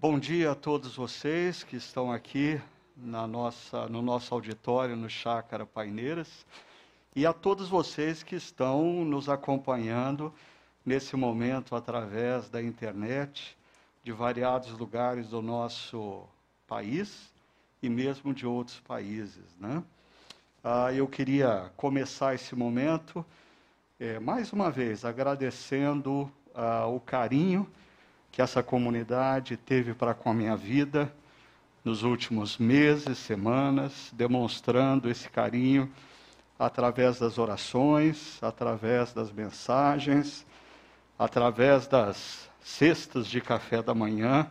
Bom dia a todos vocês que estão aqui na nossa, no nosso auditório no Chácara Paineiras e a todos vocês que estão nos acompanhando nesse momento através da internet de variados lugares do nosso país e mesmo de outros países, né? Ah, eu queria começar esse momento é, mais uma vez agradecendo ah, o carinho que essa comunidade teve para com a minha vida nos últimos meses, semanas, demonstrando esse carinho através das orações, através das mensagens, através das cestas de café da manhã.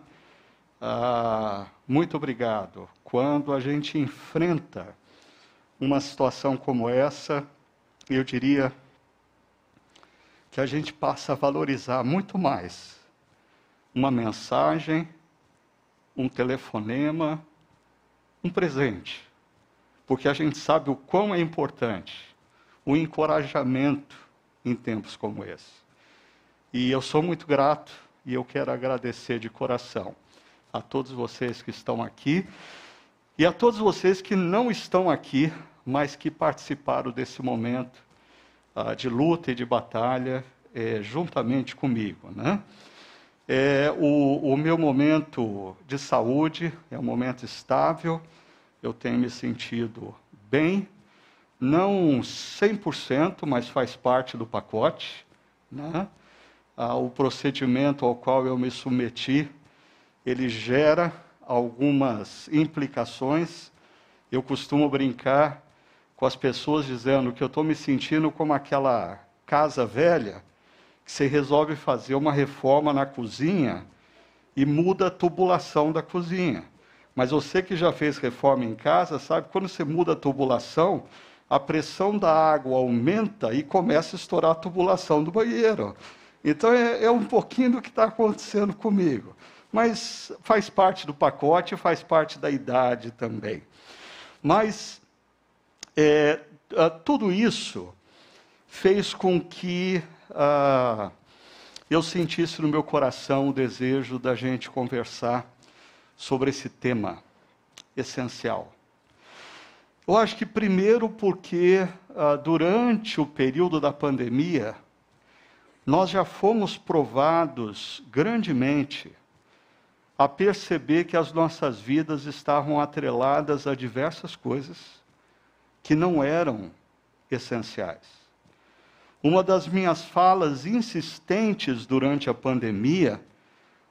Ah, muito obrigado. Quando a gente enfrenta uma situação como essa, eu diria que a gente passa a valorizar muito mais uma mensagem, um telefonema, um presente. Porque a gente sabe o quão é importante o encorajamento em tempos como esse. E eu sou muito grato e eu quero agradecer de coração a todos vocês que estão aqui e a todos vocês que não estão aqui, mas que participaram desse momento uh, de luta e de batalha eh, juntamente comigo. Né? É, o, o meu momento de saúde é um momento estável, eu tenho me sentido bem, não 100%, mas faz parte do pacote. Né? Ah, o procedimento ao qual eu me submeti, ele gera algumas implicações. Eu costumo brincar com as pessoas dizendo que eu estou me sentindo como aquela casa velha que você resolve fazer uma reforma na cozinha e muda a tubulação da cozinha. Mas você que já fez reforma em casa, sabe, quando você muda a tubulação, a pressão da água aumenta e começa a estourar a tubulação do banheiro. Então é, é um pouquinho do que está acontecendo comigo. Mas faz parte do pacote, faz parte da idade também. Mas é, tudo isso fez com que ah, eu sentisse no meu coração o desejo da gente conversar sobre esse tema essencial. Eu acho que, primeiro, porque ah, durante o período da pandemia, nós já fomos provados grandemente a perceber que as nossas vidas estavam atreladas a diversas coisas que não eram essenciais. Uma das minhas falas insistentes durante a pandemia,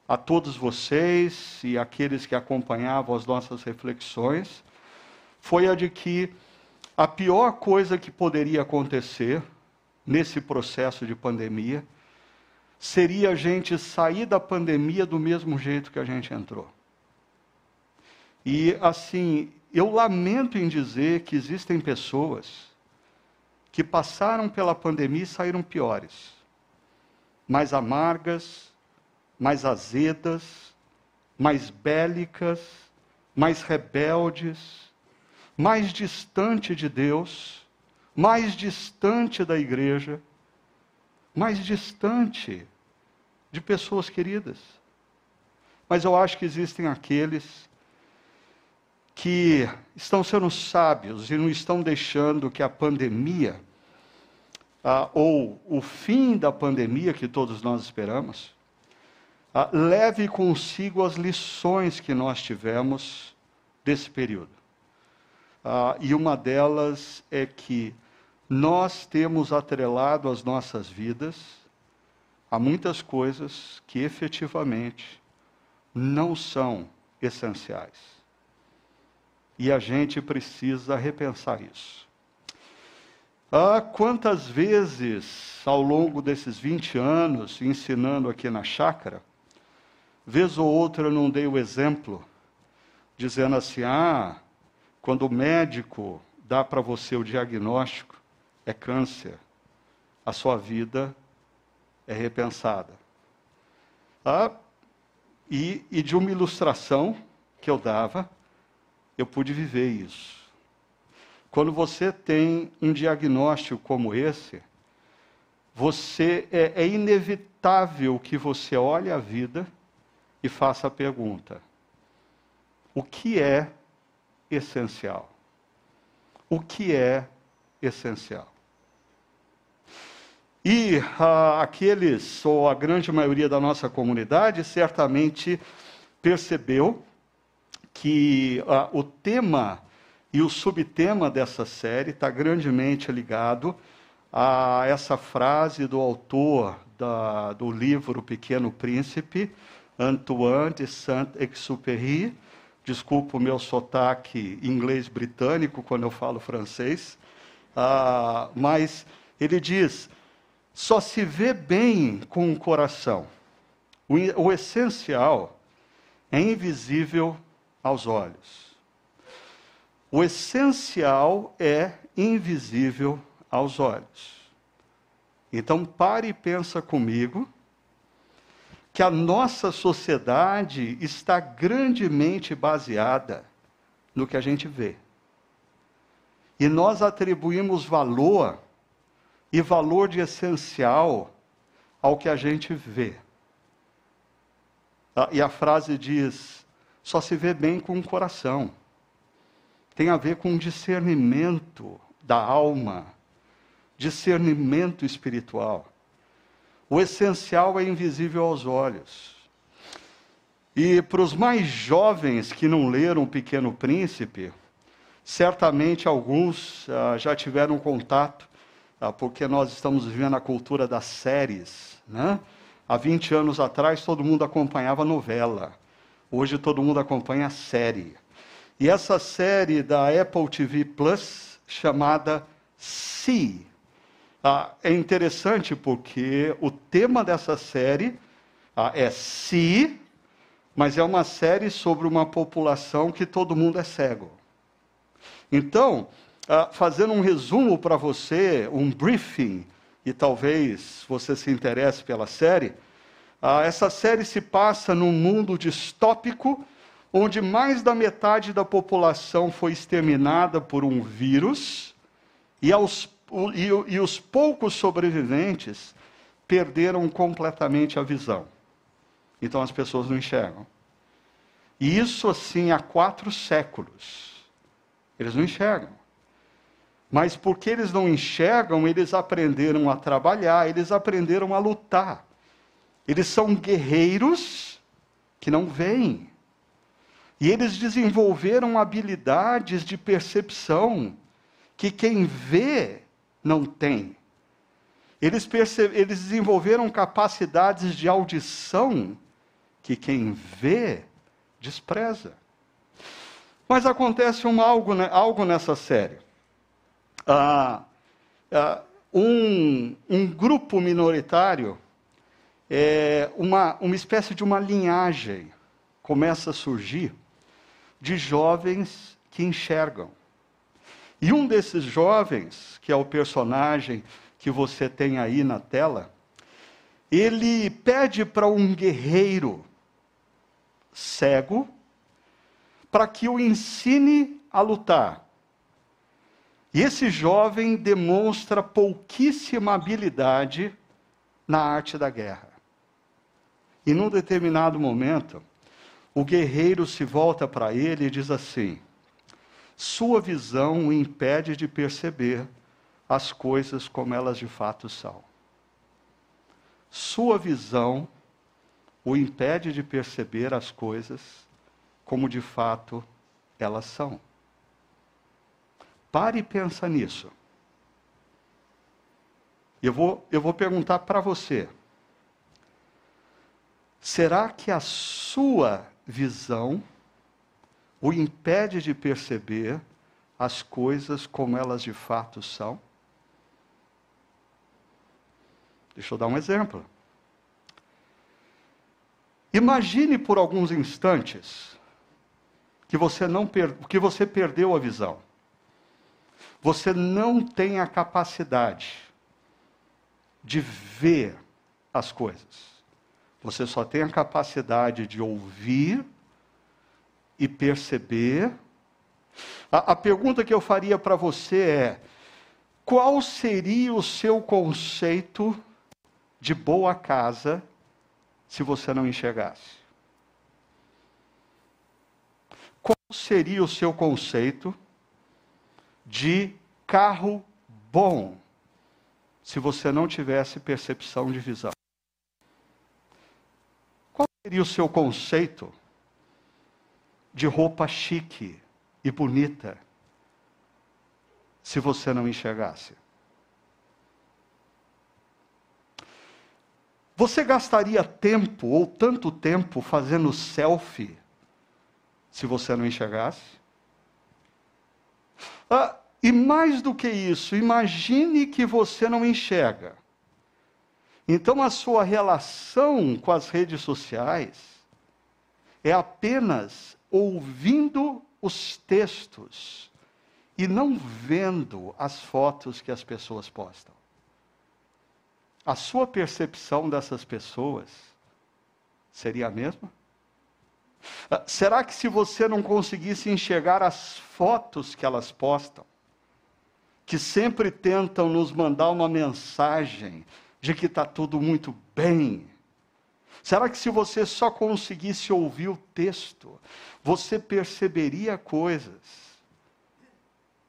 a todos vocês e aqueles que acompanhavam as nossas reflexões, foi a de que a pior coisa que poderia acontecer nesse processo de pandemia seria a gente sair da pandemia do mesmo jeito que a gente entrou. E assim, eu lamento em dizer que existem pessoas que passaram pela pandemia e saíram piores, mais amargas, mais azedas, mais bélicas, mais rebeldes, mais distante de Deus, mais distante da igreja, mais distante de pessoas queridas. Mas eu acho que existem aqueles que estão sendo sábios e não estão deixando que a pandemia ah, ou o fim da pandemia que todos nós esperamos, ah, leve consigo as lições que nós tivemos desse período. Ah, e uma delas é que nós temos atrelado as nossas vidas a muitas coisas que efetivamente não são essenciais. E a gente precisa repensar isso. Ah, quantas vezes ao longo desses 20 anos ensinando aqui na chácara, vez ou outra eu não dei o exemplo, dizendo assim: ah, quando o médico dá para você o diagnóstico, é câncer, a sua vida é repensada. Ah, e, e de uma ilustração que eu dava, eu pude viver isso. Quando você tem um diagnóstico como esse, você é, é inevitável que você olhe a vida e faça a pergunta: o que é essencial? O que é essencial? E ah, aqueles, ou a grande maioria da nossa comunidade, certamente percebeu que ah, o tema e o subtema dessa série está grandemente ligado a essa frase do autor da, do livro Pequeno Príncipe, Antoine de Saint-Exupéry. Desculpa o meu sotaque inglês britânico quando eu falo francês, ah, mas ele diz: só se vê bem com o coração. O, o essencial é invisível aos olhos. O essencial é invisível aos olhos. Então pare e pensa comigo que a nossa sociedade está grandemente baseada no que a gente vê. E nós atribuímos valor e valor de essencial ao que a gente vê. Ah, e a frase diz: só se vê bem com o coração. Tem a ver com discernimento da alma, discernimento espiritual. O essencial é invisível aos olhos. E para os mais jovens que não leram O Pequeno Príncipe, certamente alguns ah, já tiveram contato ah, porque nós estamos vivendo a cultura das séries. Né? Há 20 anos atrás, todo mundo acompanhava novela. Hoje, todo mundo acompanha a série. E essa série da Apple TV Plus, chamada Si, ah, é interessante porque o tema dessa série ah, é Si, mas é uma série sobre uma população que todo mundo é cego. Então, Uh, fazendo um resumo para você, um briefing, e talvez você se interesse pela série. Uh, essa série se passa num mundo distópico, onde mais da metade da população foi exterminada por um vírus, e, aos, e, e os poucos sobreviventes perderam completamente a visão. Então as pessoas não enxergam. E isso assim há quatro séculos. Eles não enxergam. Mas porque eles não enxergam, eles aprenderam a trabalhar, eles aprenderam a lutar. Eles são guerreiros que não veem. E eles desenvolveram habilidades de percepção que quem vê não tem. Eles, eles desenvolveram capacidades de audição que quem vê despreza. Mas acontece um algo, né, algo nessa série ah, ah, um, um, grupo minoritário, é, uma, uma espécie de uma linhagem começa a surgir de jovens que enxergam. E um desses jovens, que é o personagem que você tem aí na tela, ele pede para um guerreiro cego para que o ensine a lutar. E esse jovem demonstra pouquíssima habilidade na arte da guerra. E num determinado momento, o guerreiro se volta para ele e diz assim: Sua visão o impede de perceber as coisas como elas de fato são. Sua visão o impede de perceber as coisas como de fato elas são. Pare e pensa nisso. Eu vou, eu vou perguntar para você. Será que a sua visão o impede de perceber as coisas como elas de fato são? Deixa eu dar um exemplo. Imagine por alguns instantes que você não per... que você perdeu a visão você não tem a capacidade de ver as coisas. Você só tem a capacidade de ouvir e perceber. A, a pergunta que eu faria para você é: qual seria o seu conceito de boa casa se você não enxergasse? qual seria o seu conceito de carro bom se você não tivesse percepção de visão? Seria o seu conceito de roupa chique e bonita se você não enxergasse? Você gastaria tempo ou tanto tempo fazendo selfie se você não enxergasse? Ah, e mais do que isso, imagine que você não enxerga. Então a sua relação com as redes sociais é apenas ouvindo os textos e não vendo as fotos que as pessoas postam a sua percepção dessas pessoas seria a mesma? Ah, será que se você não conseguisse enxergar as fotos que elas postam, que sempre tentam nos mandar uma mensagem de que está tudo muito bem, será que se você só conseguisse ouvir o texto, você perceberia coisas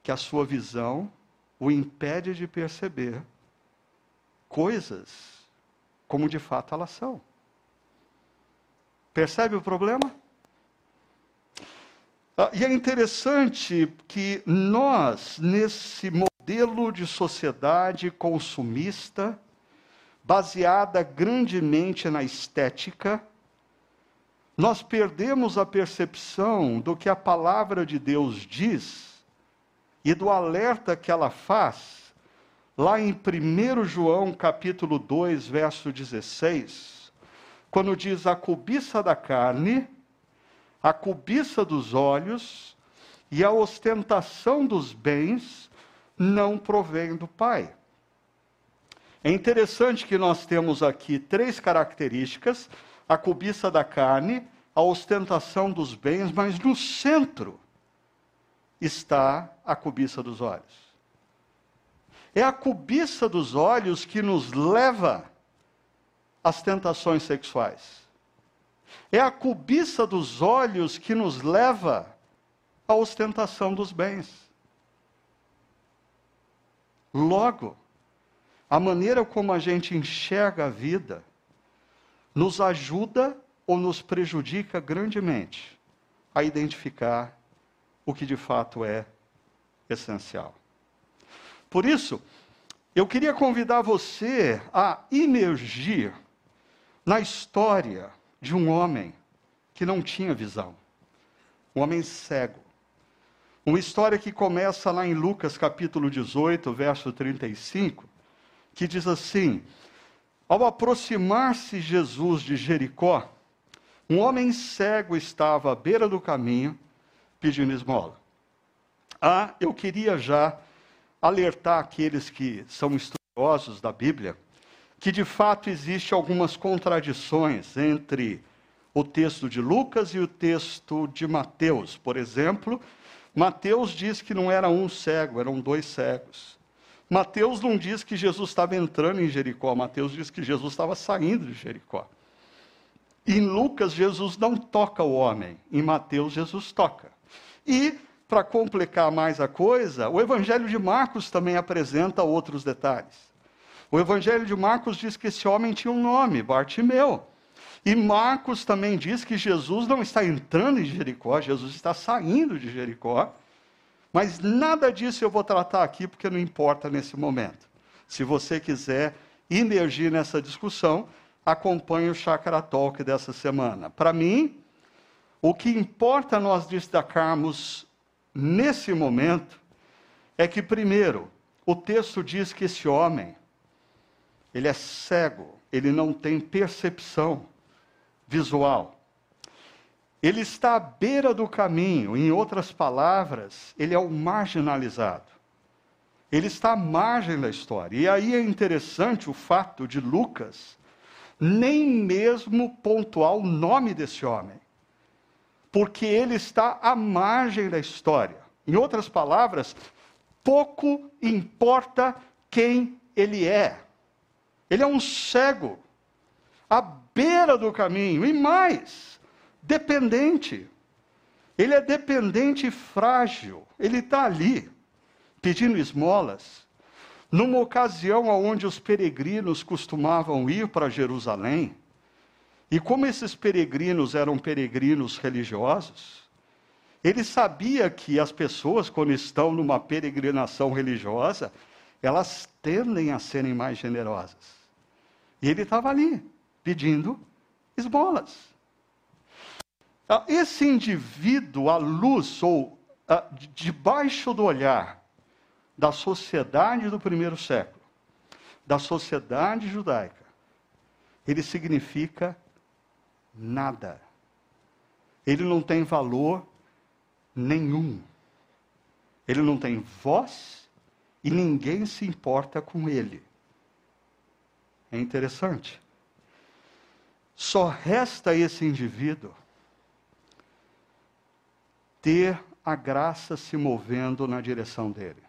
que a sua visão o impede de perceber? coisas como de fato elas são. Percebe o problema? Ah, e é interessante que nós, nesse modelo de sociedade consumista, baseada grandemente na estética, nós perdemos a percepção do que a palavra de Deus diz e do alerta que ela faz Lá em 1 João capítulo 2, verso 16, quando diz a cobiça da carne, a cobiça dos olhos e a ostentação dos bens não provém do Pai. É interessante que nós temos aqui três características: a cobiça da carne, a ostentação dos bens, mas no centro está a cobiça dos olhos. É a cobiça dos olhos que nos leva às tentações sexuais. É a cobiça dos olhos que nos leva à ostentação dos bens. Logo, a maneira como a gente enxerga a vida nos ajuda ou nos prejudica grandemente a identificar o que de fato é essencial. Por isso, eu queria convidar você a imergir na história de um homem que não tinha visão, um homem cego. Uma história que começa lá em Lucas capítulo 18, verso 35, que diz assim: Ao aproximar-se Jesus de Jericó, um homem cego estava à beira do caminho pedindo esmola. Ah, eu queria já alertar aqueles que são estudiosos da Bíblia que de fato existe algumas contradições entre o texto de Lucas e o texto de Mateus. Por exemplo, Mateus diz que não era um cego, eram dois cegos. Mateus não diz que Jesus estava entrando em Jericó, Mateus diz que Jesus estava saindo de Jericó. Em Lucas, Jesus não toca o homem, em Mateus, Jesus toca. E para complicar mais a coisa, o Evangelho de Marcos também apresenta outros detalhes. O Evangelho de Marcos diz que esse homem tinha um nome, Bartimeu. E Marcos também diz que Jesus não está entrando em Jericó, Jesus está saindo de Jericó. Mas nada disso eu vou tratar aqui, porque não importa nesse momento. Se você quiser emergir nessa discussão, acompanhe o Chakra Talk dessa semana. Para mim, o que importa nós destacarmos nesse momento é que, primeiro, o texto diz que esse homem, ele é cego, ele não tem percepção visual. Ele está à beira do caminho, em outras palavras, ele é o marginalizado. Ele está à margem da história. E aí é interessante o fato de Lucas nem mesmo pontuar o nome desse homem porque ele está à margem da história. Em outras palavras, pouco importa quem ele é. Ele é um cego, à beira do caminho, e mais, dependente. Ele é dependente e frágil. Ele está ali, pedindo esmolas, numa ocasião onde os peregrinos costumavam ir para Jerusalém. E como esses peregrinos eram peregrinos religiosos, ele sabia que as pessoas, quando estão numa peregrinação religiosa, elas tendem a serem mais generosas. E ele estava ali, pedindo esmolas. Ah, esse indivíduo, à luz ou ah, debaixo do olhar da sociedade do primeiro século, da sociedade judaica, ele significa nada. Ele não tem valor nenhum. Ele não tem voz e ninguém se importa com ele. É interessante. Só resta esse indivíduo ter a graça se movendo na direção dele.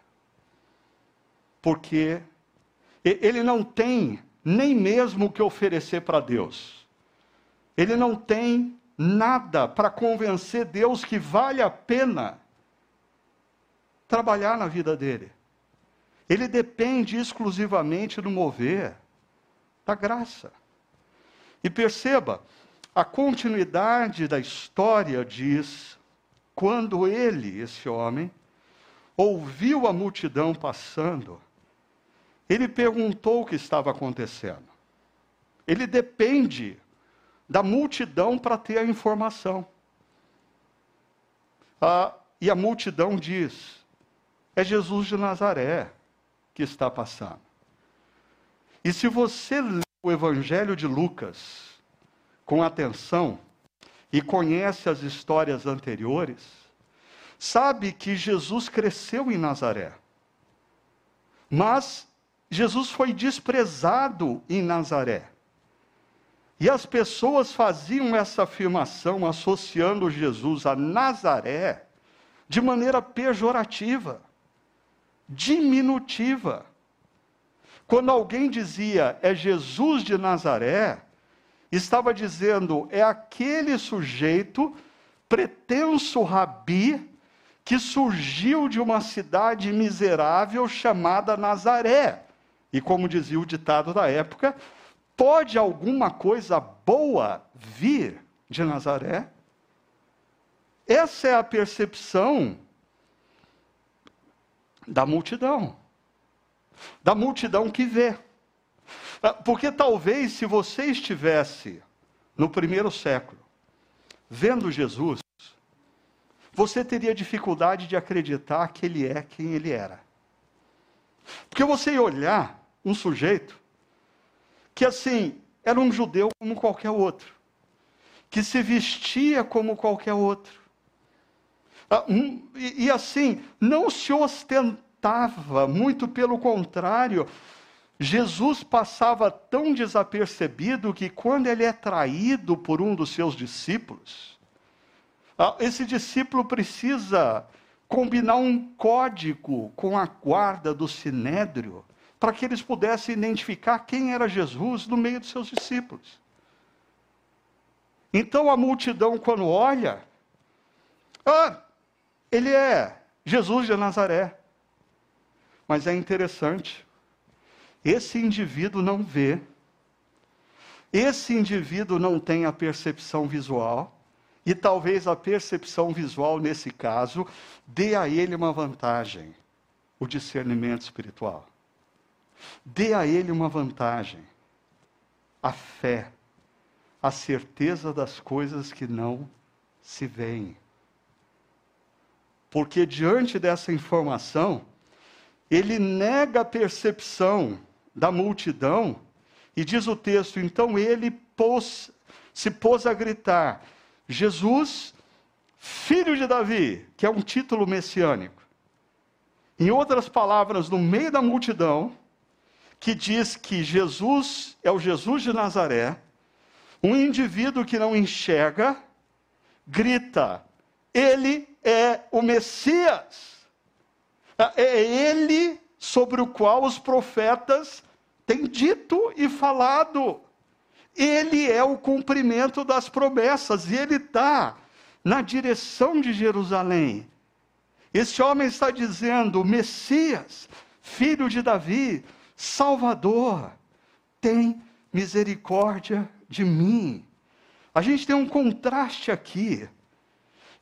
Porque ele não tem nem mesmo o que oferecer para Deus. Ele não tem nada para convencer Deus que vale a pena trabalhar na vida dele. Ele depende exclusivamente do mover da graça. E perceba, a continuidade da história diz: quando ele, esse homem, ouviu a multidão passando, ele perguntou o que estava acontecendo. Ele depende da multidão para ter a informação. Ah, e a multidão diz: é Jesus de Nazaré que está passando. E se você lê o Evangelho de Lucas com atenção e conhece as histórias anteriores, sabe que Jesus cresceu em Nazaré. Mas Jesus foi desprezado em Nazaré. E as pessoas faziam essa afirmação associando Jesus a Nazaré de maneira pejorativa, diminutiva. Quando alguém dizia é Jesus de Nazaré, estava dizendo é aquele sujeito pretenso rabi que surgiu de uma cidade miserável chamada Nazaré. E como dizia o ditado da época, pode alguma coisa boa vir de Nazaré? Essa é a percepção da multidão da multidão que vê. Ah, porque talvez se você estivesse no primeiro século, vendo Jesus, você teria dificuldade de acreditar que ele é quem ele era. Porque você ia olhar um sujeito que, assim, era um judeu como qualquer outro, que se vestia como qualquer outro, ah, e, e assim, não se ostentava muito pelo contrário. Jesus passava tão desapercebido que quando ele é traído por um dos seus discípulos, ah, esse discípulo precisa combinar um código com a guarda do sinédrio para que eles pudessem identificar quem era Jesus no meio dos seus discípulos. Então a multidão, quando olha, ah, ele é Jesus de Nazaré. Mas é interessante, esse indivíduo não vê, esse indivíduo não tem a percepção visual, e talvez a percepção visual, nesse caso, dê a ele uma vantagem: o discernimento espiritual. Dê a ele uma vantagem: a fé, a certeza das coisas que não se veem. Porque diante dessa informação, ele nega a percepção da multidão, e diz o texto: então ele pôs, se pôs a gritar: Jesus, filho de Davi, que é um título messiânico. Em outras palavras, no meio da multidão, que diz que Jesus é o Jesus de Nazaré, um indivíduo que não enxerga, grita: Ele é o Messias. É ele sobre o qual os profetas têm dito e falado. Ele é o cumprimento das promessas e ele está na direção de Jerusalém. Este homem está dizendo: Messias, filho de Davi, Salvador, tem misericórdia de mim. A gente tem um contraste aqui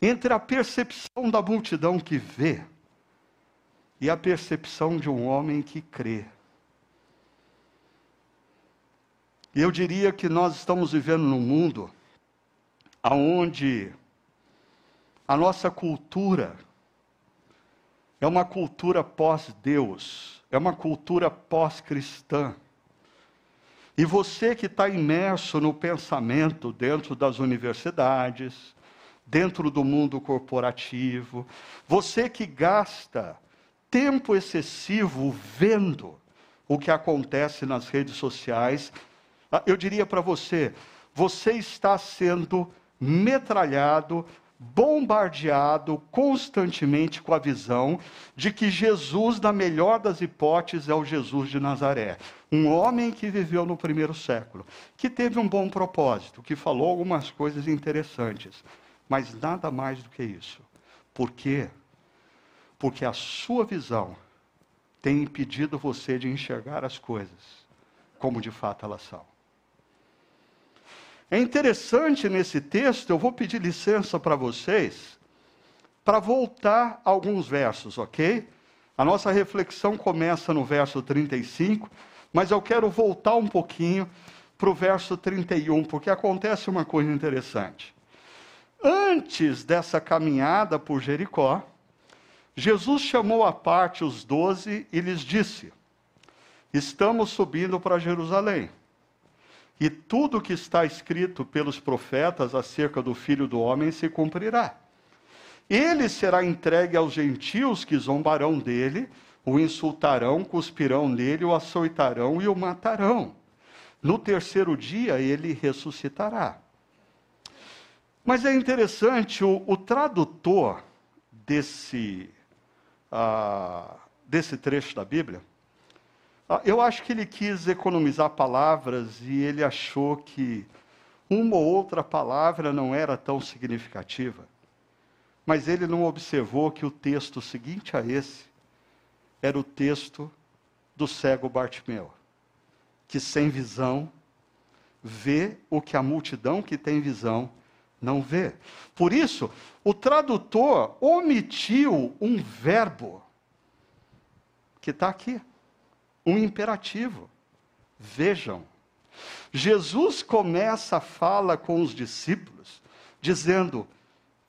entre a percepção da multidão que vê e a percepção de um homem que crê. E eu diria que nós estamos vivendo num mundo onde a nossa cultura é uma cultura pós-Deus, é uma cultura pós-cristã. E você que está imerso no pensamento dentro das universidades, dentro do mundo corporativo, você que gasta tempo excessivo vendo o que acontece nas redes sociais, ah, eu diria para você: você está sendo metralhado, bombardeado constantemente com a visão de que Jesus, na melhor das hipóteses, é o Jesus de Nazaré. Um homem que viveu no primeiro século, que teve um bom propósito, que falou algumas coisas interessantes, mas nada mais do que isso. Por quê? Porque a sua visão tem impedido você de enxergar as coisas como de fato elas são. É interessante nesse texto, eu vou pedir licença para vocês, para voltar alguns versos, ok? A nossa reflexão começa no verso 35, mas eu quero voltar um pouquinho para o verso 31, porque acontece uma coisa interessante. Antes dessa caminhada por Jericó, Jesus chamou à parte os doze e lhes disse: Estamos subindo para Jerusalém. E tudo que está escrito pelos profetas acerca do filho do homem se cumprirá. Ele será entregue aos gentios que zombarão dele, o insultarão, cuspirão nele, o açoitarão e o matarão. No terceiro dia ele ressuscitará. Mas é interessante, o, o tradutor desse desse trecho da Bíblia, ah, eu acho que ele quis economizar palavras e ele achou que uma ou outra palavra não era tão significativa. Mas ele não observou que o texto seguinte a esse era o texto do cego Bartimeu, que sem visão vê o que a multidão que tem visão não vê. Por isso, o tradutor omitiu um verbo que está aqui, um imperativo. Vejam. Jesus começa a fala com os discípulos, dizendo: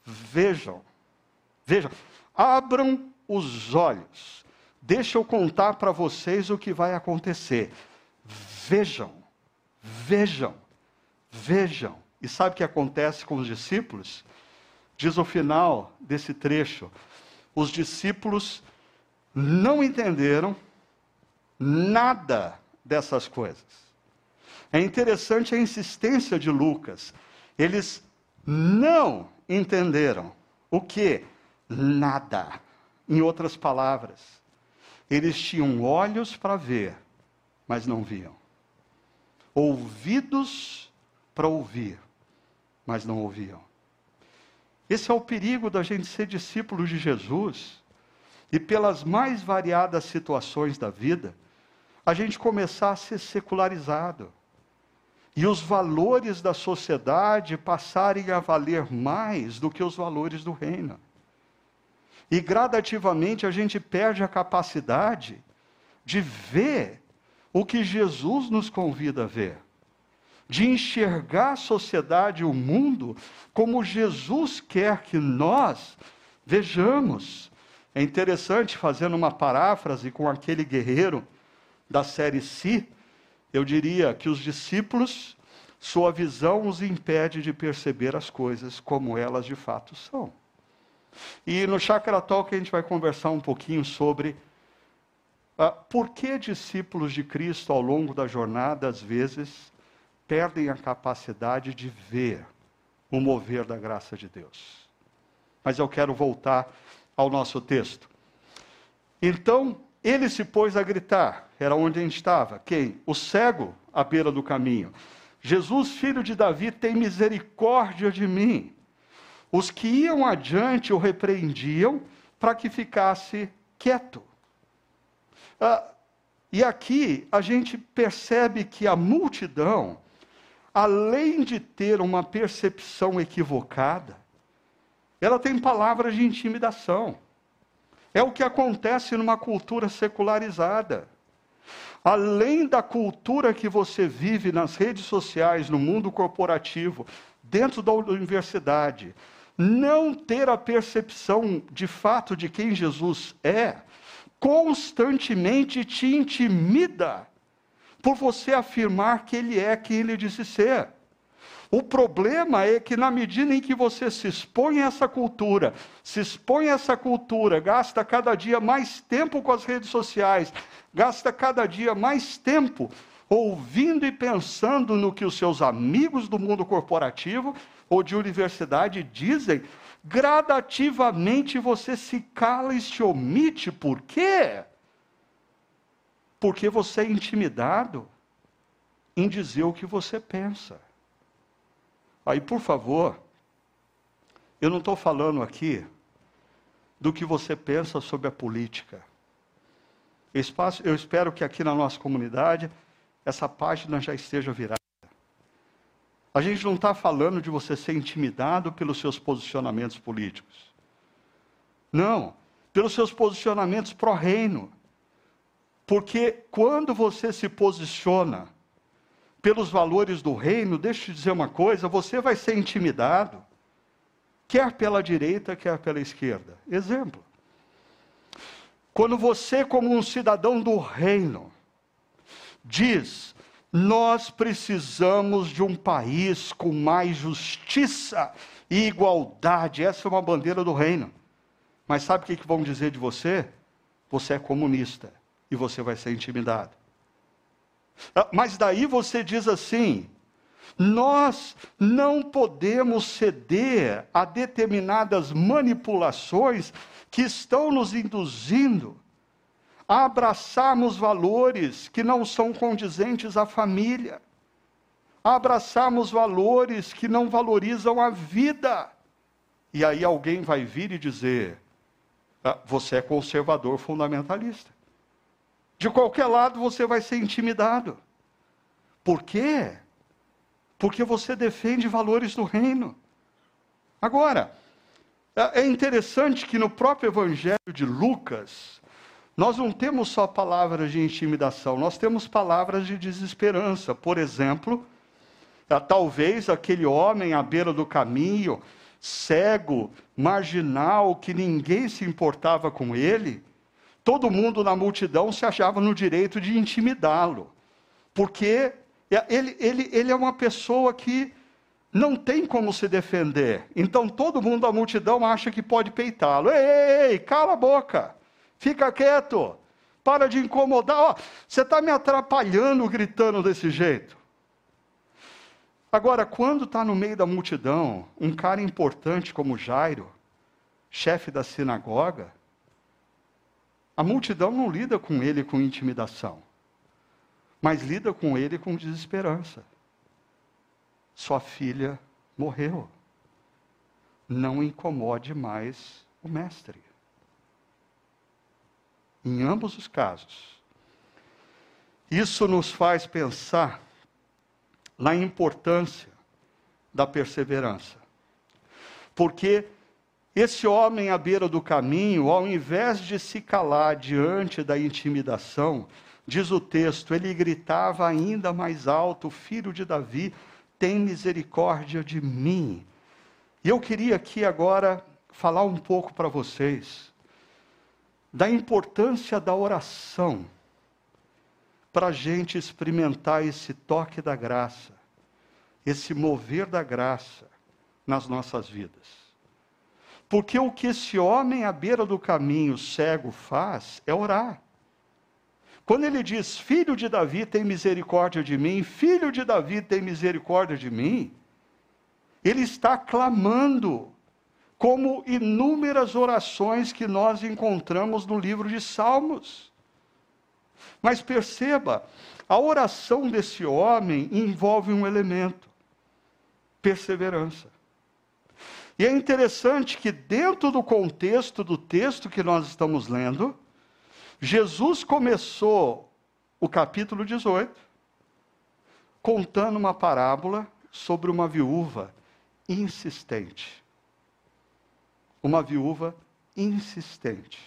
Vejam, vejam, abram os olhos, deixa eu contar para vocês o que vai acontecer. Vejam, vejam, vejam. E sabe o que acontece com os discípulos? Diz o final desse trecho: os discípulos não entenderam nada dessas coisas. É interessante a insistência de Lucas. Eles não entenderam o que? Nada. Em outras palavras, eles tinham olhos para ver, mas não viam. Ouvidos para ouvir, mas não ouviam. Esse é o perigo da gente ser discípulo de Jesus e, pelas mais variadas situações da vida, a gente começar a ser secularizado e os valores da sociedade passarem a valer mais do que os valores do reino. E gradativamente a gente perde a capacidade de ver o que Jesus nos convida a ver de enxergar a sociedade e o mundo como Jesus quer que nós vejamos. É interessante, fazendo uma paráfrase com aquele guerreiro da série Si, eu diria que os discípulos, sua visão os impede de perceber as coisas como elas de fato são. E no Chakra Talk a gente vai conversar um pouquinho sobre uh, por que discípulos de Cristo ao longo da jornada, às vezes, perdem a capacidade de ver o mover da graça de Deus. Mas eu quero voltar ao nosso texto. Então, ele se pôs a gritar, era onde a gente estava. Quem? O cego à beira do caminho. Jesus, filho de Davi, tem misericórdia de mim. Os que iam adiante o repreendiam para que ficasse quieto. Ah, e aqui a gente percebe que a multidão, além de ter uma percepção equivocada, ela tem palavras de intimidação. É o que acontece numa cultura secularizada. Além da cultura que você vive nas redes sociais, no mundo corporativo, dentro da universidade, não ter a percepção de fato de quem Jesus é, constantemente te intimida por você afirmar que ele é quem ele disse ser. O problema é que, na medida em que você se expõe a essa cultura, se expõe a essa cultura, gasta cada dia mais tempo com as redes sociais, gasta cada dia mais tempo ouvindo e pensando no que os seus amigos do mundo corporativo ou de universidade dizem, gradativamente você se cala e se omite. Por quê? Porque você é intimidado em dizer o que você pensa. Aí, por favor, eu não estou falando aqui do que você pensa sobre a política. Eu espero que aqui na nossa comunidade essa página já esteja virada. A gente não está falando de você ser intimidado pelos seus posicionamentos políticos. Não, pelos seus posicionamentos pró-reino. Porque quando você se posiciona pelos valores do reino, deixa eu te dizer uma coisa: você vai ser intimidado, quer pela direita, quer pela esquerda. Exemplo. Quando você, como um cidadão do reino, diz: nós precisamos de um país com mais justiça e igualdade, essa é uma bandeira do reino. Mas sabe o que vão dizer de você? Você é comunista e você vai ser intimidado. Ah, mas daí você diz assim: nós não podemos ceder a determinadas manipulações que estão nos induzindo a abraçarmos valores que não são condizentes à família, a abraçarmos valores que não valorizam a vida. E aí alguém vai vir e dizer: ah, você é conservador fundamentalista. De qualquer lado você vai ser intimidado. Por quê? Porque você defende valores do reino. Agora, é, é interessante que no próprio Evangelho de Lucas, nós não temos só palavras de intimidação, nós temos palavras de desesperança. Por exemplo, é, talvez aquele homem à beira do caminho, cego, marginal, que ninguém se importava com ele, todo mundo na multidão se achava no direito de intimidá-lo, porque ele, ele, ele é uma pessoa que não tem como se defender. Então todo mundo da multidão acha que pode peitá-lo. Ei, ei, ei, cala a boca, fica quieto, para de incomodar. Oh, você está me atrapalhando gritando desse jeito. Agora, quando está no meio da multidão, um cara importante como Jairo, chefe da sinagoga, a multidão não lida com ele com intimidação, mas lida com ele com desesperança. Sua filha morreu. Não incomode mais o mestre. Em ambos os casos. Isso nos faz pensar na importância da perseverança. Porque esse homem à beira do caminho, ao invés de se calar diante da intimidação, diz o texto, ele gritava ainda mais alto: Filho de Davi, tem misericórdia de mim. E eu queria aqui agora falar um pouco para vocês da importância da oração para a gente experimentar esse toque da graça, esse mover da graça nas nossas vidas. Porque o que esse homem à beira do caminho cego faz é orar. Quando ele diz, filho de Davi, tem misericórdia de mim, filho de Davi, tem misericórdia de mim, ele está clamando, como inúmeras orações que nós encontramos no livro de Salmos. Mas perceba, a oração desse homem envolve um elemento: perseverança. E é interessante que, dentro do contexto do texto que nós estamos lendo, Jesus começou o capítulo 18 contando uma parábola sobre uma viúva insistente. Uma viúva insistente.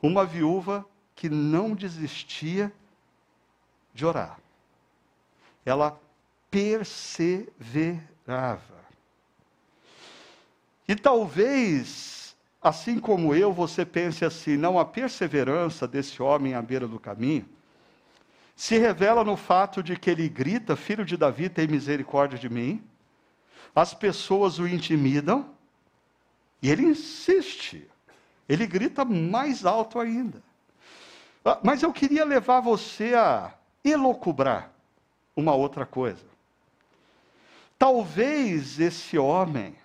Uma viúva que não desistia de orar. Ela perseverava. E talvez, assim como eu, você pense assim: não, a perseverança desse homem à beira do caminho se revela no fato de que ele grita: Filho de Davi, tem misericórdia de mim. As pessoas o intimidam e ele insiste. Ele grita mais alto ainda. Ah, mas eu queria levar você a elocubrar uma outra coisa. Talvez esse homem,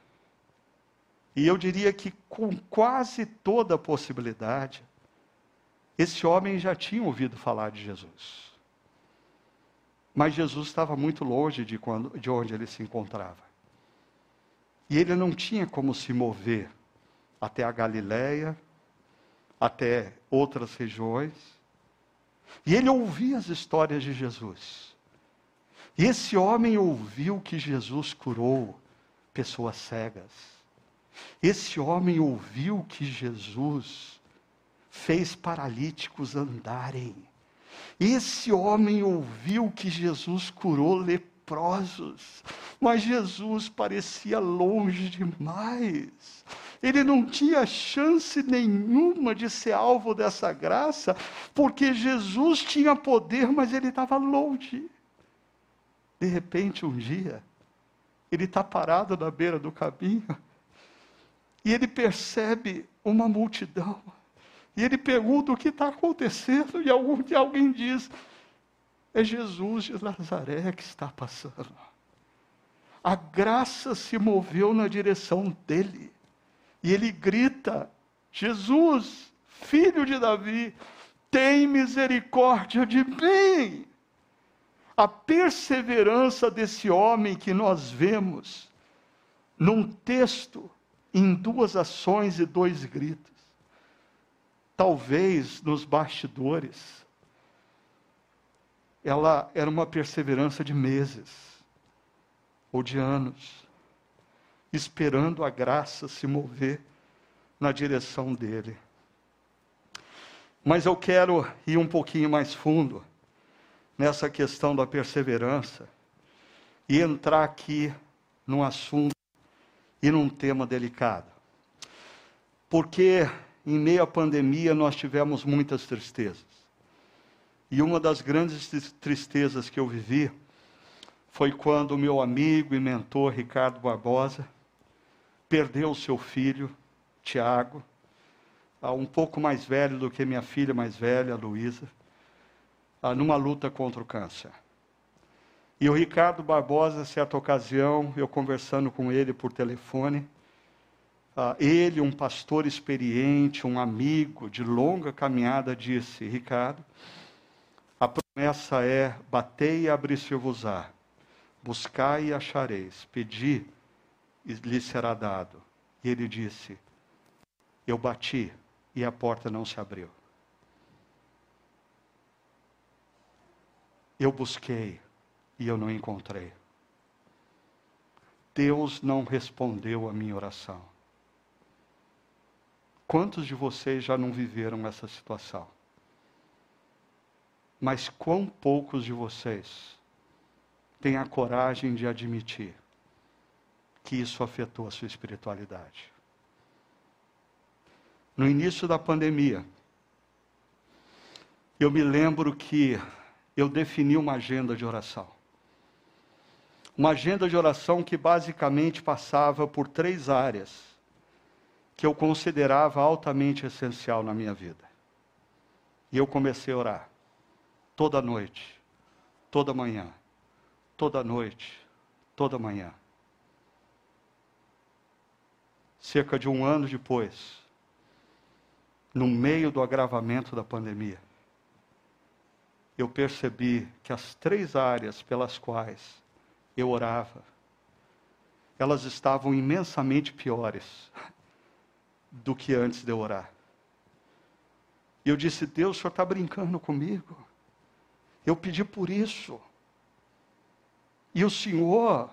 e eu diria que com quase toda a possibilidade, esse homem já tinha ouvido falar de Jesus. Mas Jesus estava muito longe de, quando, de onde ele se encontrava. E ele não tinha como se mover até a Galiléia, até outras regiões. E ele ouvia as histórias de Jesus. E esse homem ouviu que Jesus curou pessoas cegas. Esse homem ouviu que Jesus fez paralíticos andarem. Esse homem ouviu que Jesus curou leprosos. Mas Jesus parecia longe demais. Ele não tinha chance nenhuma de ser alvo dessa graça, porque Jesus tinha poder, mas ele estava longe. De repente, um dia, ele está parado na beira do caminho e ele percebe uma multidão. E ele pergunta o que está acontecendo, e algum, alguém diz: é Jesus de Nazaré que está passando. A graça se moveu na direção dele. E ele grita: Jesus, filho de Davi, tem misericórdia de mim a perseverança desse homem que nós vemos num texto, em duas ações e dois gritos. Talvez nos bastidores, ela era uma perseverança de meses ou de anos, esperando a graça se mover na direção dele. Mas eu quero ir um pouquinho mais fundo nessa questão da perseverança e entrar aqui num assunto e num tema delicado. Porque em meio à pandemia nós tivemos muitas tristezas. E uma das grandes tristezas que eu vivi foi quando o meu amigo e mentor Ricardo Barbosa perdeu seu filho, Tiago, um pouco mais velho do que minha filha mais velha, Luísa numa luta contra o câncer. E o Ricardo Barbosa, certa ocasião, eu conversando com ele por telefone, ah, ele, um pastor experiente, um amigo de longa caminhada, disse: Ricardo, a promessa é: batei e abri-se-vos-á, buscai e achareis, pedi e lhe será dado. E ele disse: Eu bati e a porta não se abriu. Eu busquei e eu não encontrei. Deus não respondeu a minha oração. Quantos de vocês já não viveram essa situação? Mas quão poucos de vocês têm a coragem de admitir que isso afetou a sua espiritualidade? No início da pandemia, eu me lembro que eu defini uma agenda de oração. Uma agenda de oração que basicamente passava por três áreas que eu considerava altamente essencial na minha vida. E eu comecei a orar toda noite, toda manhã, toda noite, toda manhã. Cerca de um ano depois, no meio do agravamento da pandemia, eu percebi que as três áreas pelas quais eu orava elas estavam imensamente piores do que antes de eu orar. E eu disse: Deus, o senhor está brincando comigo. Eu pedi por isso. E o senhor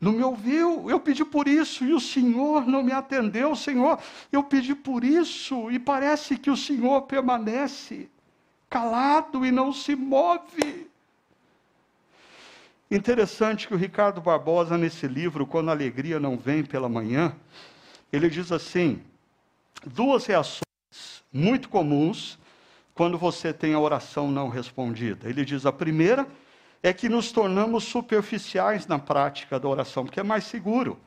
não me ouviu. Eu pedi por isso e o senhor não me atendeu. Senhor, eu pedi por isso e parece que o senhor permanece calado e não se move. Interessante que o Ricardo Barbosa, nesse livro, Quando a Alegria Não Vem pela Manhã, ele diz assim: duas reações muito comuns quando você tem a oração não respondida. Ele diz: a primeira é que nos tornamos superficiais na prática da oração, porque é mais seguro.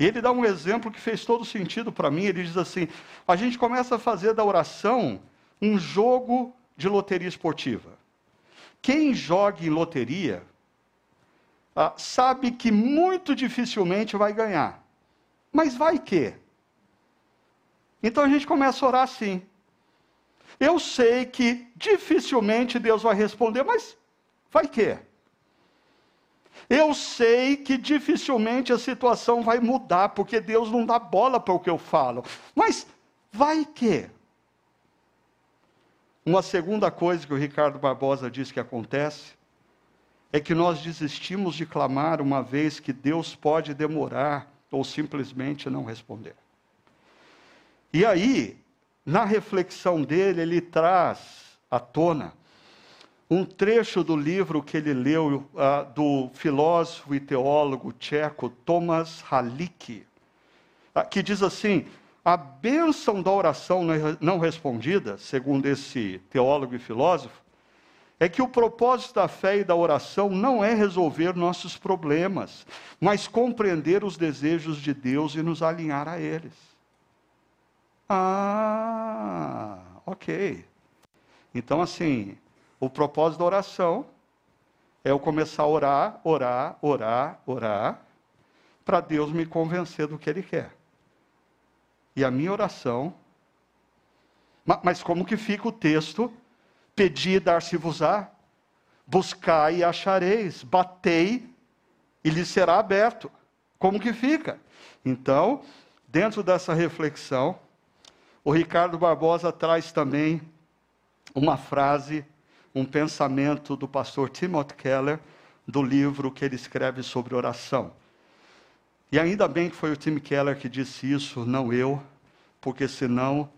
E ele dá um exemplo que fez todo sentido para mim. Ele diz assim: a gente começa a fazer da oração um jogo de loteria esportiva. Quem joga em loteria ah, sabe que muito dificilmente vai ganhar. Mas vai que? Então a gente começa a orar assim. Eu sei que dificilmente Deus vai responder, mas vai que? Eu sei que dificilmente a situação vai mudar, porque Deus não dá bola para o que eu falo. Mas vai que? Uma segunda coisa que o Ricardo Barbosa diz que acontece é que nós desistimos de clamar uma vez que Deus pode demorar ou simplesmente não responder. E aí, na reflexão dele, ele traz à tona um trecho do livro que ele leu uh, do filósofo e teólogo tcheco Thomas Halik, uh, que diz assim: a bênção da oração não respondida, segundo esse teólogo e filósofo, é que o propósito da fé e da oração não é resolver nossos problemas, mas compreender os desejos de Deus e nos alinhar a eles. Ah, ok. Então, assim, o propósito da oração é eu começar a orar, orar, orar, orar, para Deus me convencer do que Ele quer. E a minha oração. Mas como que fica o texto? Pedi e dar-se-vos-á. Buscai e achareis. Batei e lhe será aberto. Como que fica? Então, dentro dessa reflexão, o Ricardo Barbosa traz também uma frase, um pensamento do pastor Timothy Keller, do livro que ele escreve sobre oração. E ainda bem que foi o Tim Keller que disse isso, não eu, porque senão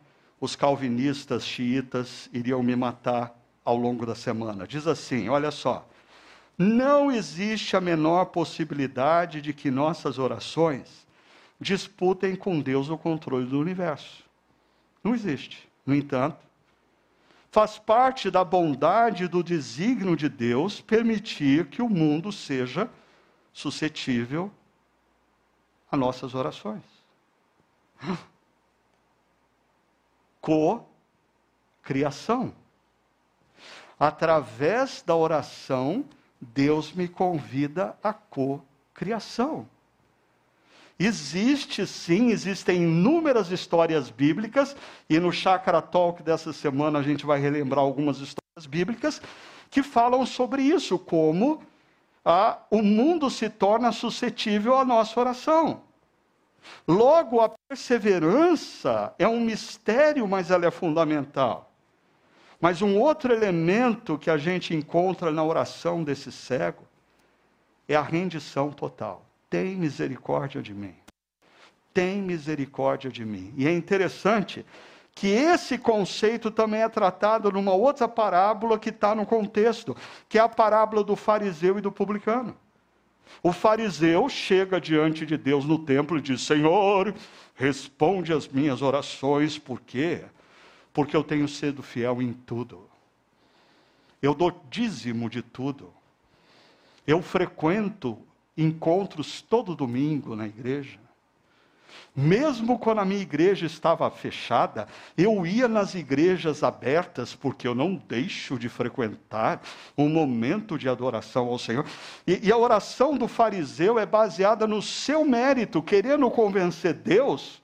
os calvinistas xiitas iriam me matar ao longo da semana. Diz assim: olha só. Não existe a menor possibilidade de que nossas orações disputem com Deus o controle do universo. Não existe. No entanto, faz parte da bondade do desígnio de Deus permitir que o mundo seja suscetível a nossas orações co-criação. Através da oração, Deus me convida à co-criação. Existe sim, existem inúmeras histórias bíblicas, e no Chakra Talk dessa semana a gente vai relembrar algumas histórias bíblicas que falam sobre isso, como a, o mundo se torna suscetível à nossa oração. Logo, a perseverança é um mistério, mas ela é fundamental. Mas um outro elemento que a gente encontra na oração desse cego é a rendição total. Tem misericórdia de mim. Tem misericórdia de mim. E é interessante que esse conceito também é tratado numa outra parábola que está no contexto, que é a parábola do fariseu e do publicano. O fariseu chega diante de Deus no templo e diz: Senhor, responde as minhas orações, por quê? Porque eu tenho sido fiel em tudo. Eu dou dízimo de tudo. Eu frequento encontros todo domingo na igreja. Mesmo quando a minha igreja estava fechada, eu ia nas igrejas abertas, porque eu não deixo de frequentar um momento de adoração ao Senhor. E, e a oração do fariseu é baseada no seu mérito, querendo convencer Deus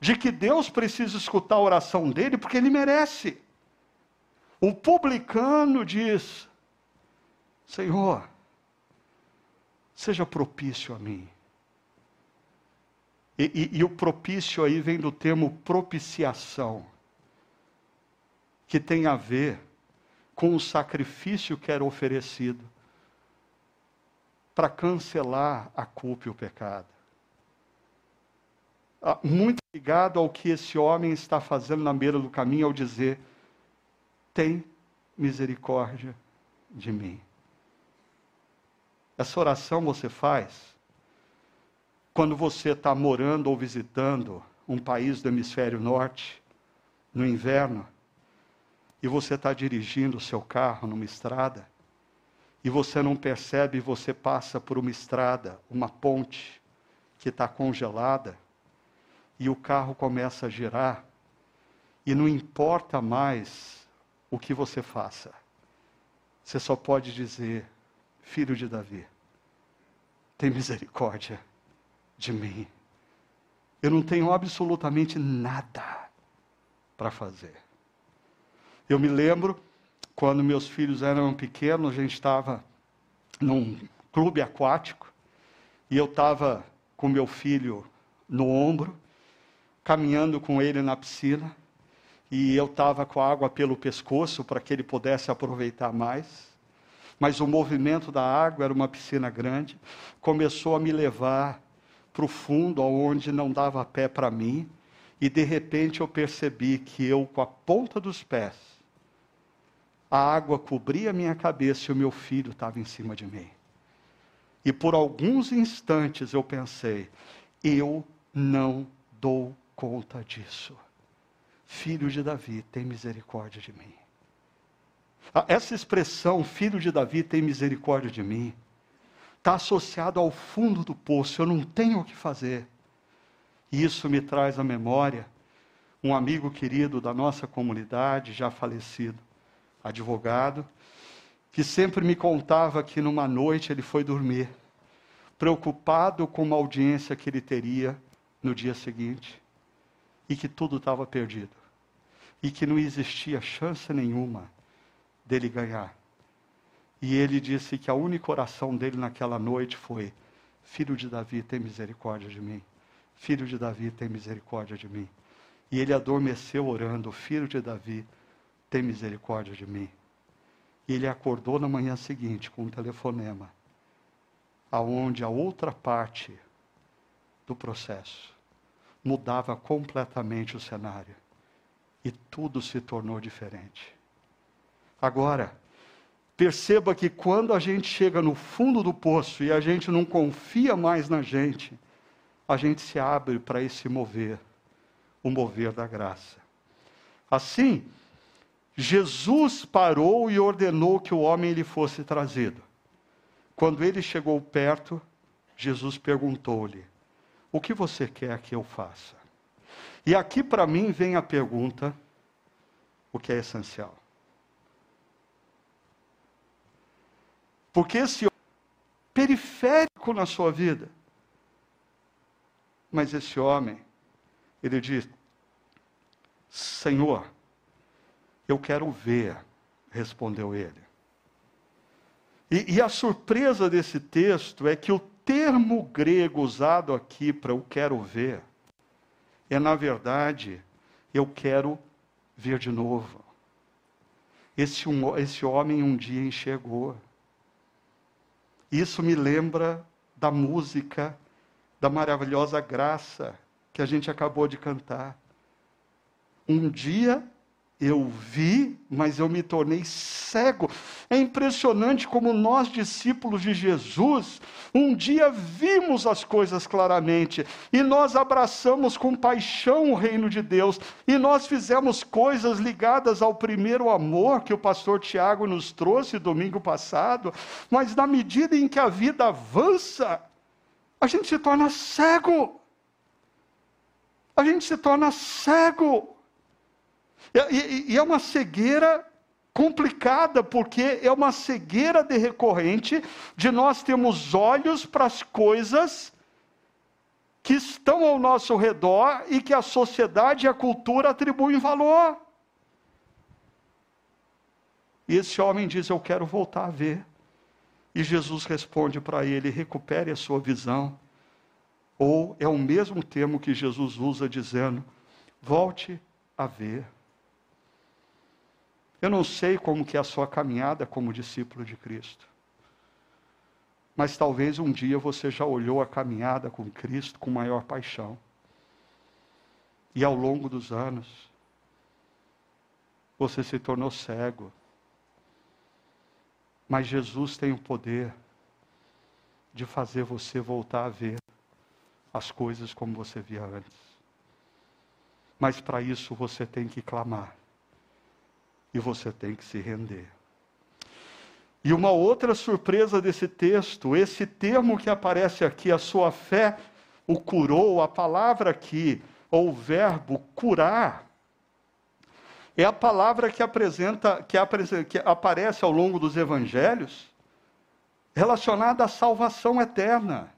de que Deus precisa escutar a oração dele, porque ele merece. O publicano diz: Senhor, seja propício a mim E, e, e o propício aí vem do termo propiciação, que tem a ver com o sacrifício que era oferecido para cancelar a culpa e o pecado. Ah, muito ligado ao que esse homem está fazendo na beira do caminho ao dizer: tem misericórdia de mim. Essa oração você faz quando você está morando ou visitando um país do hemisfério norte, no inverno, e você está dirigindo o seu carro numa estrada, e você não percebe, você passa por uma estrada, uma ponte que está congelada, e o carro começa a girar, e não importa mais o que você faça, você só pode dizer: Filho de Davi, tem misericórdia de mim. Eu não tenho absolutamente nada para fazer. Eu me lembro quando meus filhos eram pequenos, a gente estava num clube aquático e eu estava com meu filho no ombro, caminhando com ele na piscina e eu estava com a água pelo pescoço para que ele pudesse aproveitar mais. Mas o movimento da água era uma piscina grande, começou a me levar para o fundo, aonde não dava pé para mim, e de repente eu percebi que eu, com a ponta dos pés, a água cobria minha cabeça e o meu filho estava em cima de mim. E por alguns instantes eu pensei: eu não dou conta disso. Filho de Davi, tem misericórdia de mim. Essa expressão, filho de Davi, tem misericórdia de mim, está associado ao fundo do poço, eu não tenho o que fazer. E isso me traz à memória um amigo querido da nossa comunidade, já falecido, advogado, que sempre me contava que numa noite ele foi dormir, preocupado com uma audiência que ele teria no dia seguinte, e que tudo estava perdido, e que não existia chance nenhuma dele ganhar. E ele disse que a única oração dele naquela noite foi: Filho de Davi, tem misericórdia de mim. Filho de Davi, tem misericórdia de mim. E ele adormeceu orando: Filho de Davi, tem misericórdia de mim. E ele acordou na manhã seguinte com um telefonema, aonde a outra parte do processo mudava completamente o cenário e tudo se tornou diferente. Agora, Perceba que quando a gente chega no fundo do poço e a gente não confia mais na gente, a gente se abre para esse mover, o mover da graça. Assim, Jesus parou e ordenou que o homem lhe fosse trazido. Quando ele chegou perto, Jesus perguntou-lhe: O que você quer que eu faça? E aqui para mim vem a pergunta, o que é essencial. Porque esse homem é periférico na sua vida. Mas esse homem, ele diz: Senhor, eu quero ver, respondeu ele. E, e, a surpresa desse texto é que o termo grego usado aqui para eu quero ver é, na verdade, eu quero ver de novo. Esse, esse homem um dia enxergou. Isso me lembra da música, da maravilhosa graça que a gente acabou de cantar. Um dia eu vi, mas eu me tornei cego. É impressionante como nós, discípulos de Jesus, um dia vimos as coisas claramente e nós abraçamos com paixão o reino de Deus e nós fizemos coisas ligadas ao primeiro amor que o pastor Tiago nos trouxe domingo passado, mas na medida em que a vida avança, a gente se torna cego. A gente se torna cego. E, e é uma cegueira complicada, porque é uma cegueira de recorrente de nós termos olhos para as coisas que estão ao nosso redor e que a sociedade e a cultura atribuem valor. E esse homem diz: Eu quero voltar a ver. E Jesus responde para ele: Recupere a sua visão. Ou é o mesmo termo que Jesus usa dizendo: volte a ver. Eu não sei como que é a sua caminhada como discípulo de Cristo. Mas talvez um dia você já olhou a caminhada com Cristo com maior paixão. E ao longo dos anos, você se tornou cego. Mas Jesus tem o poder de fazer você voltar a ver as coisas como você via antes. Mas para isso você tem que clamar. E você tem que se render. E uma outra surpresa desse texto, esse termo que aparece aqui, a sua fé o curou, a palavra aqui, ou o verbo curar, é a palavra que apresenta, que, que aparece ao longo dos evangelhos, relacionada à salvação eterna.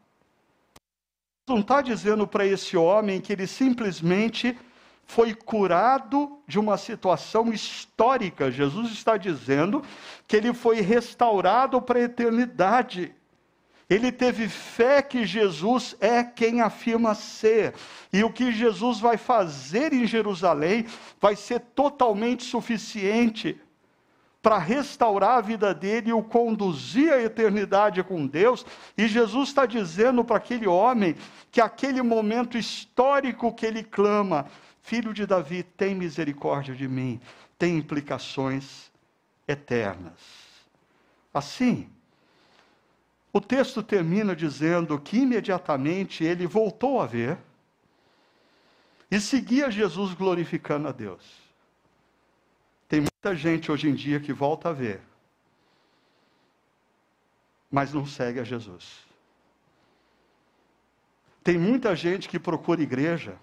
Não está dizendo para esse homem que ele simplesmente foi curado de uma situação histórica. Jesus está dizendo que ele foi restaurado para a eternidade. Ele teve fé que Jesus é quem afirma ser. E o que Jesus vai fazer em Jerusalém vai ser totalmente suficiente para restaurar a vida dele e o conduzir à eternidade com Deus. E Jesus está dizendo para aquele homem que aquele momento histórico que ele clama, filho de Davi, tem misericórdia de mim, tem implicações eternas. Assim, o texto termina dizendo que imediatamente ele voltou a ver e seguia Jesus glorificando a Deus. Tem muita gente hoje em dia que volta a ver, mas não segue a Jesus. Tem muita gente que procura igreja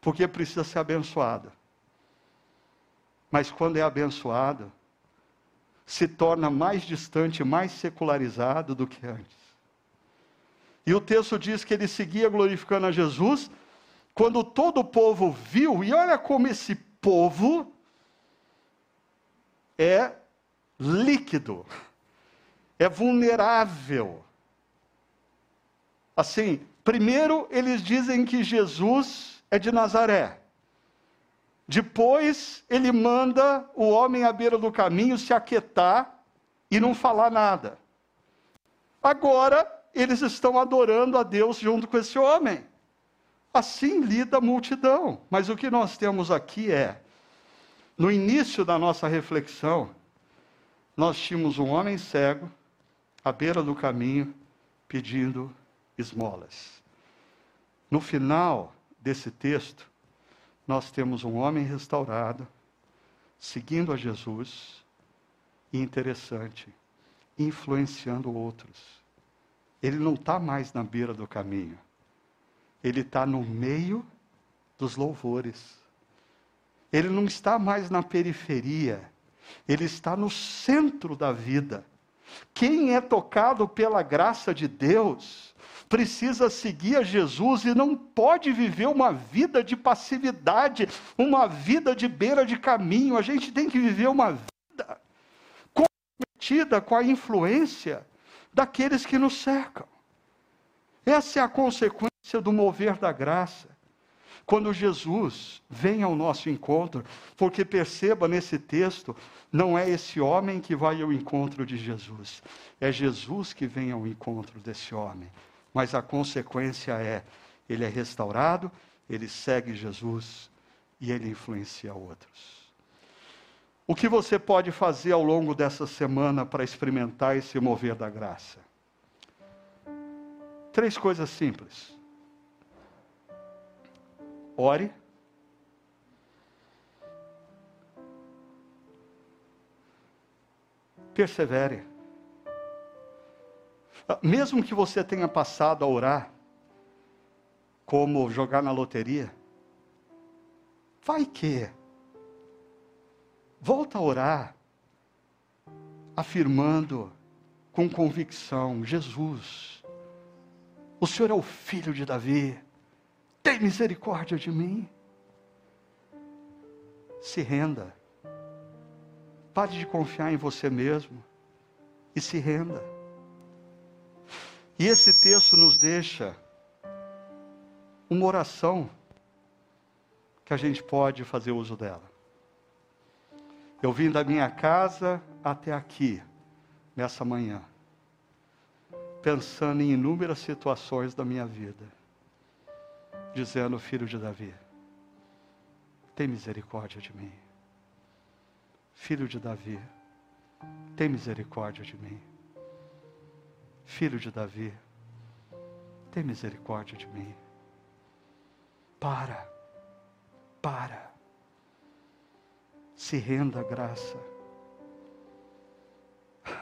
porque precisa ser abençoada. Mas quando é abençoada, se torna mais distante, mais secularizado do que antes. E o texto diz que ele seguia glorificando a Jesus, quando todo o povo viu, e olha como esse povo é líquido, é vulnerável. Assim, primeiro eles dizem que Jesus é de Nazaré. Depois ele manda o homem à beira do caminho se aquietar e não falar nada. Agora eles estão adorando a Deus junto com esse homem. Assim lida a multidão. Mas o que nós temos aqui é, no início da nossa reflexão, nós tínhamos um homem cego à beira do caminho pedindo esmolas. No final desse texto, nós temos um homem restaurado, seguindo a Jesus, e interessante, influenciando outros. Ele não está mais na beira do caminho, ele está no meio dos louvores. Ele não está mais na periferia, ele está no centro da vida. Quem é tocado pela graça de Deus, precisa seguir a Jesus e não pode viver uma vida de passividade, uma vida de beira de caminho. A gente tem que viver uma vida comprometida com a influência daqueles que nos cercam. Essa é a consequência do mover da graça. Quando Jesus vem ao nosso encontro, porque perceba nesse texto, não é esse homem que vai ao encontro de Jesus, é Jesus que vem ao encontro desse homem mas a consequência é: ele é restaurado, ele segue Jesus e ele influencia outros. O que você pode fazer ao longo dessa semana para experimentar esse mover da graça? Três coisas simples. Ore. Persevere. Mesmo que você tenha passado a orar, como jogar na loteria, vai que. Volta a orar, afirmando com convicção: Jesus, o Senhor é o filho de Davi, tem misericórdia de mim. Se renda, pare de confiar em você mesmo e se renda. E esse texto nos deixa uma oração que a gente pode fazer uso dela. Eu vim da minha casa até aqui, nessa manhã, pensando em inúmeras situações da minha vida, dizendo, filho de Davi, tem misericórdia de mim. Filho de Davi, tem misericórdia de mim. Filho de Davi, tem misericórdia de mim. Para, para. Se renda à graça.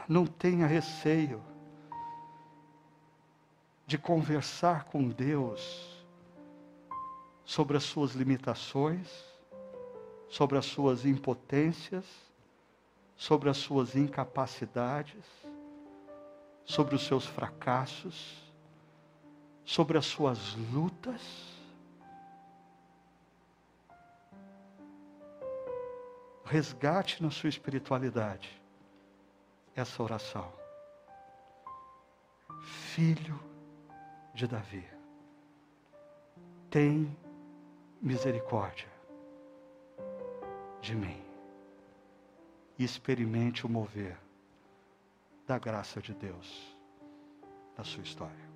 Não tenha receio de conversar com Deus sobre as suas limitações, sobre as suas impotências, sobre as suas incapacidades, sobre os seus fracassos, sobre as suas lutas. Resgate na sua espiritualidade essa oração. Filho de Davi, tem misericórdia de mim e experimente o mover da graça de Deus na sua história.